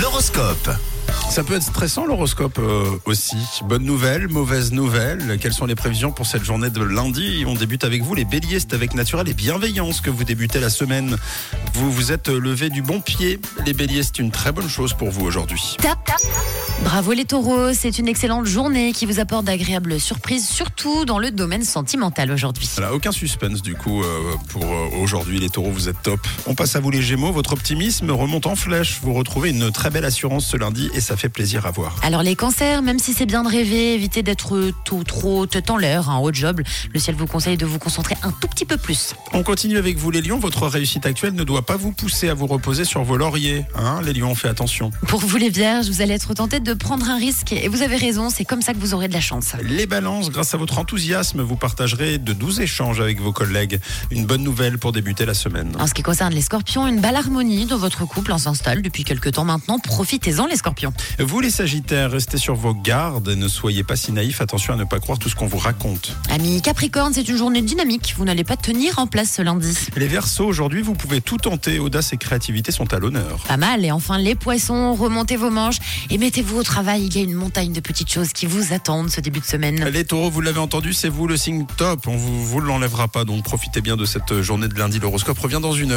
L'horoscope. Ça peut être stressant l'horoscope euh, aussi. Bonne nouvelle, mauvaise nouvelle. Quelles sont les prévisions pour cette journée de lundi? On débute avec vous les béliers, c'est avec naturel et bienveillance que vous débutez la semaine. Vous vous êtes levé du bon pied. Les béliers, c'est une très bonne chose pour vous aujourd'hui. Tap, tap. Bravo les taureaux, c'est une excellente journée qui vous apporte d'agréables surprises, surtout dans le domaine sentimental aujourd'hui. Voilà, aucun suspense du coup euh, pour euh, aujourd'hui les taureaux, vous êtes top. On passe à vous les gémeaux, votre optimisme remonte en flèche. Vous retrouvez une très belle assurance ce lundi et ça fait plaisir à voir. Alors les cancers, même si c'est bien de rêver, évitez d'être tout trop en l'air, un haut job. Le ciel vous conseille de vous concentrer un tout petit peu plus. On continue avec vous les lions, votre réussite actuelle ne doit pas vous pousser à vous reposer sur vos lauriers. Hein les lions, faites attention. Pour vous les vierges, vous allez être tenté de prendre un risque et vous avez raison, c'est comme ça que vous aurez de la chance. Les balances, grâce à votre enthousiasme, vous partagerez de doux échanges avec vos collègues. Une bonne nouvelle pour débuter la semaine. En ce qui concerne les scorpions, une belle harmonie dans votre couple en s'installe depuis quelques temps maintenant. Profitez-en les scorpions. Vous les sagittaires, restez sur vos gardes, ne soyez pas si naïfs, attention à ne pas croire tout ce qu'on vous raconte. Amis capricorne, c'est une journée dynamique, vous n'allez pas tenir en place ce lundi. Les versos, aujourd'hui, vous pouvez tout tenter, audace et créativité sont à l'honneur. Pas mal. Et enfin, les poissons, remontez vos manches et mettez-vous au travail. Il y a une montagne de petites choses qui vous attendent ce début de semaine. Les taureaux, vous l'avez entendu, c'est vous le signe top, on vous, vous l'enlèvera pas, donc profitez bien de cette journée de lundi. L'horoscope revient dans une heure.